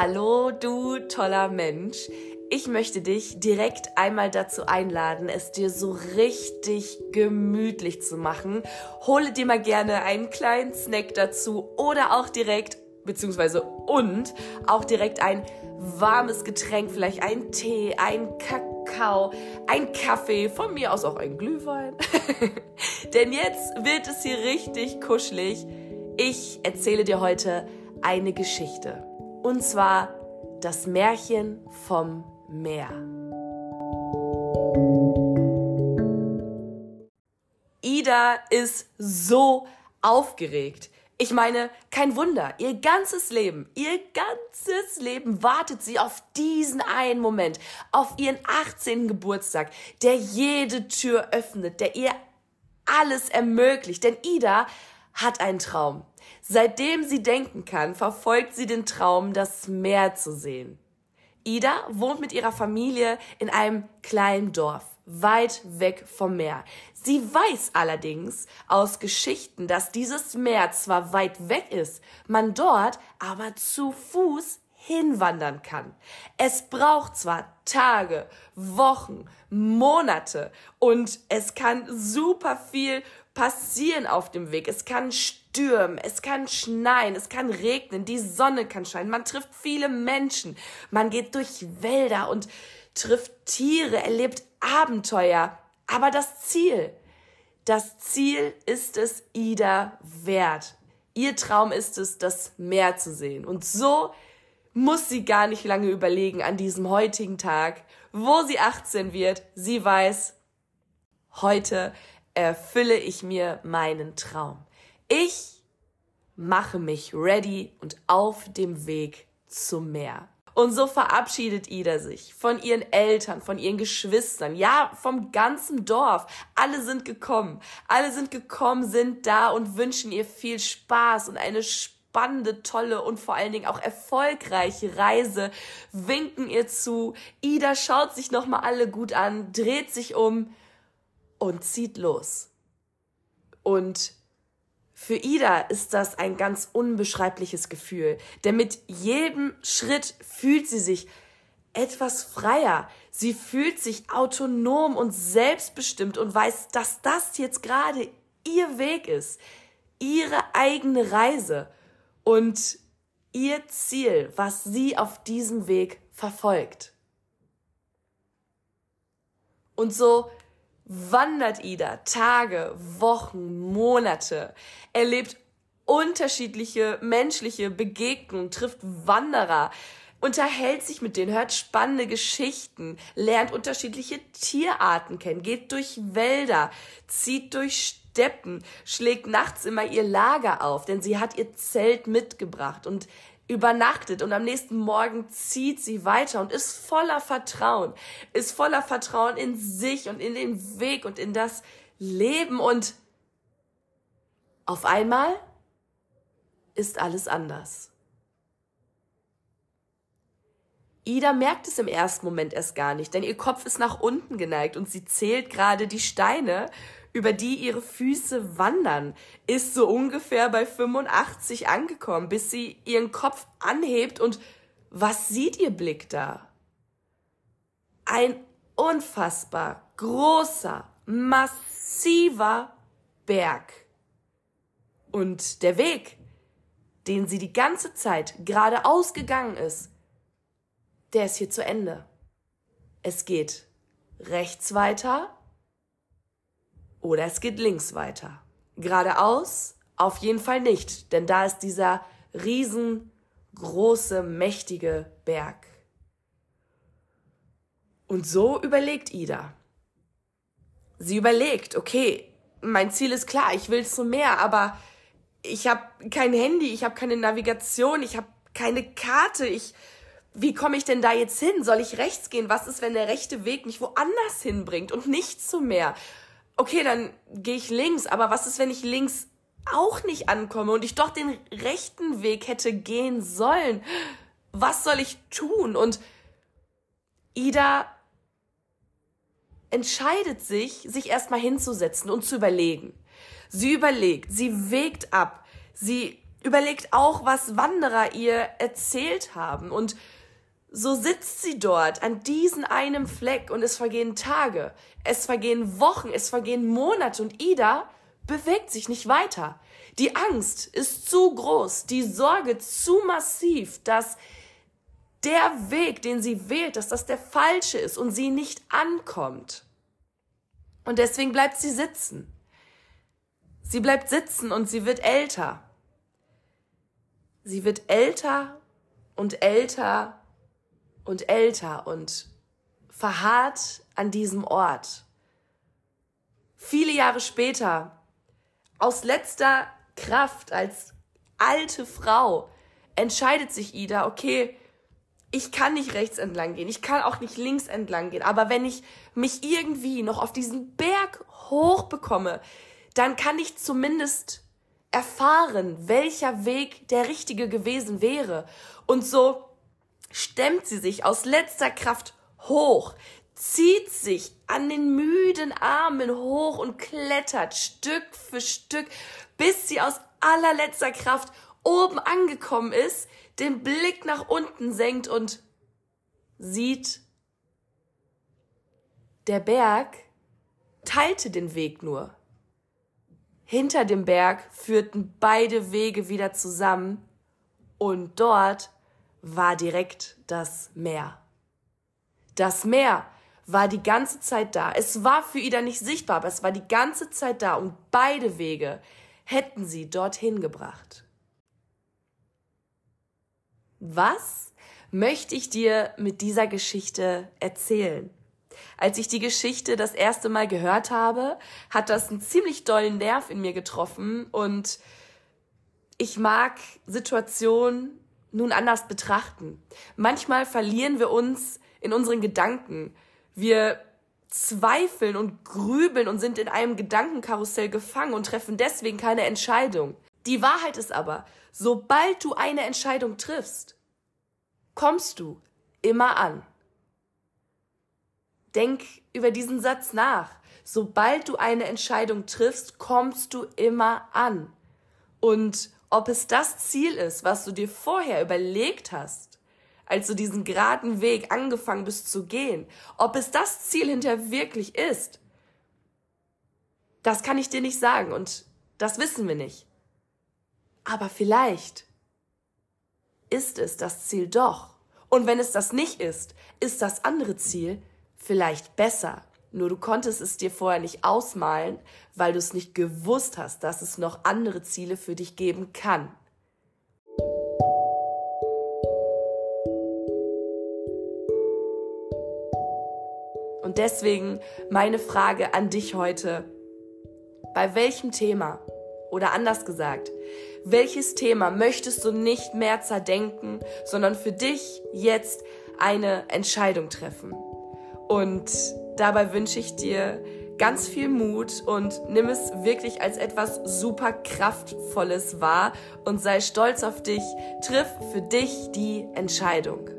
Hallo, du toller Mensch. Ich möchte dich direkt einmal dazu einladen, es dir so richtig gemütlich zu machen. Hole dir mal gerne einen kleinen Snack dazu oder auch direkt, beziehungsweise und auch direkt ein warmes Getränk, vielleicht ein Tee, ein Kakao, ein Kaffee, von mir aus auch ein Glühwein. Denn jetzt wird es hier richtig kuschelig. Ich erzähle dir heute eine Geschichte. Und zwar das Märchen vom Meer. Ida ist so aufgeregt. Ich meine, kein Wunder, ihr ganzes Leben, ihr ganzes Leben wartet sie auf diesen einen Moment, auf ihren 18. Geburtstag, der jede Tür öffnet, der ihr alles ermöglicht. Denn Ida hat einen Traum. Seitdem sie denken kann, verfolgt sie den Traum, das Meer zu sehen. Ida wohnt mit ihrer Familie in einem kleinen Dorf, weit weg vom Meer. Sie weiß allerdings aus Geschichten, dass dieses Meer zwar weit weg ist, man dort aber zu Fuß hinwandern kann. Es braucht zwar Tage, Wochen, Monate und es kann super viel passieren auf dem Weg. Es kann stürmen, es kann schneien, es kann regnen, die Sonne kann scheinen, man trifft viele Menschen, man geht durch Wälder und trifft Tiere, erlebt Abenteuer. Aber das Ziel, das Ziel ist es Ida wert. Ihr Traum ist es, das Meer zu sehen. Und so muss sie gar nicht lange überlegen an diesem heutigen Tag, wo sie 18 wird. Sie weiß, heute erfülle ich mir meinen Traum. Ich mache mich ready und auf dem Weg zum Meer. Und so verabschiedet Ida sich von ihren Eltern, von ihren Geschwistern, ja, vom ganzen Dorf. Alle sind gekommen. Alle sind gekommen, sind da und wünschen ihr viel Spaß und eine spannende, tolle und vor allen Dingen auch erfolgreiche Reise, winken ihr zu. Ida schaut sich nochmal alle gut an, dreht sich um und zieht los. Und für Ida ist das ein ganz unbeschreibliches Gefühl, denn mit jedem Schritt fühlt sie sich etwas freier. Sie fühlt sich autonom und selbstbestimmt und weiß, dass das jetzt gerade ihr Weg ist, ihre eigene Reise und ihr Ziel, was sie auf diesem Weg verfolgt. Und so wandert Ida Tage, Wochen, Monate, erlebt unterschiedliche menschliche Begegnungen, trifft Wanderer, unterhält sich mit denen, hört spannende Geschichten, lernt unterschiedliche Tierarten kennen, geht durch Wälder, zieht durch Steppen, schlägt nachts immer ihr Lager auf, denn sie hat ihr Zelt mitgebracht und übernachtet und am nächsten Morgen zieht sie weiter und ist voller Vertrauen, ist voller Vertrauen in sich und in den Weg und in das Leben und auf einmal ist alles anders. Ida merkt es im ersten Moment erst gar nicht, denn ihr Kopf ist nach unten geneigt und sie zählt gerade die Steine über die ihre Füße wandern, ist so ungefähr bei 85 angekommen, bis sie ihren Kopf anhebt und was sieht ihr Blick da? Ein unfassbar großer, massiver Berg. Und der Weg, den sie die ganze Zeit geradeaus gegangen ist, der ist hier zu Ende. Es geht rechts weiter oder es geht links weiter. Geradeaus auf jeden Fall nicht, denn da ist dieser riesengroße, mächtige Berg. Und so überlegt Ida. Sie überlegt, okay, mein Ziel ist klar, ich will zum Meer, aber ich habe kein Handy, ich habe keine Navigation, ich habe keine Karte, ich wie komme ich denn da jetzt hin? Soll ich rechts gehen? Was ist, wenn der rechte Weg mich woanders hinbringt und nicht zum Meer? Okay, dann gehe ich links, aber was ist, wenn ich links auch nicht ankomme und ich doch den rechten Weg hätte gehen sollen? Was soll ich tun? Und Ida entscheidet sich, sich erstmal hinzusetzen und zu überlegen. Sie überlegt, sie wägt ab, sie überlegt auch, was Wanderer ihr erzählt haben. Und so sitzt sie dort an diesem einen Fleck und es vergehen Tage, es vergehen Wochen, es vergehen Monate und Ida bewegt sich nicht weiter. Die Angst ist zu groß, die Sorge zu massiv, dass der Weg, den sie wählt, dass das der falsche ist und sie nicht ankommt. Und deswegen bleibt sie sitzen. Sie bleibt sitzen und sie wird älter. Sie wird älter und älter und älter und verharrt an diesem Ort. Viele Jahre später, aus letzter Kraft als alte Frau, entscheidet sich Ida, okay, ich kann nicht rechts entlang gehen, ich kann auch nicht links entlang gehen, aber wenn ich mich irgendwie noch auf diesen Berg hoch bekomme, dann kann ich zumindest erfahren, welcher Weg der richtige gewesen wäre. Und so stemmt sie sich aus letzter Kraft hoch, zieht sich an den müden Armen hoch und klettert Stück für Stück, bis sie aus allerletzter Kraft oben angekommen ist, den Blick nach unten senkt und sieht, der Berg teilte den Weg nur. Hinter dem Berg führten beide Wege wieder zusammen und dort war direkt das Meer. Das Meer war die ganze Zeit da. Es war für Ida nicht sichtbar, aber es war die ganze Zeit da und beide Wege hätten sie dorthin gebracht. Was möchte ich dir mit dieser Geschichte erzählen? Als ich die Geschichte das erste Mal gehört habe, hat das einen ziemlich dollen Nerv in mir getroffen und ich mag Situationen nun anders betrachten. Manchmal verlieren wir uns in unseren Gedanken. Wir zweifeln und grübeln und sind in einem Gedankenkarussell gefangen und treffen deswegen keine Entscheidung. Die Wahrheit ist aber, sobald du eine Entscheidung triffst, kommst du immer an. Denk über diesen Satz nach. Sobald du eine Entscheidung triffst, kommst du immer an. Und ob es das Ziel ist, was du dir vorher überlegt hast, als du diesen geraden Weg angefangen bist zu gehen, ob es das Ziel hinterher wirklich ist, das kann ich dir nicht sagen und das wissen wir nicht. Aber vielleicht ist es das Ziel doch. Und wenn es das nicht ist, ist das andere Ziel vielleicht besser. Nur du konntest es dir vorher nicht ausmalen, weil du es nicht gewusst hast, dass es noch andere Ziele für dich geben kann. Und deswegen meine Frage an dich heute. Bei welchem Thema oder anders gesagt, welches Thema möchtest du nicht mehr zerdenken, sondern für dich jetzt eine Entscheidung treffen? Und dabei wünsche ich dir ganz viel Mut und nimm es wirklich als etwas super kraftvolles wahr und sei stolz auf dich. Triff für dich die Entscheidung.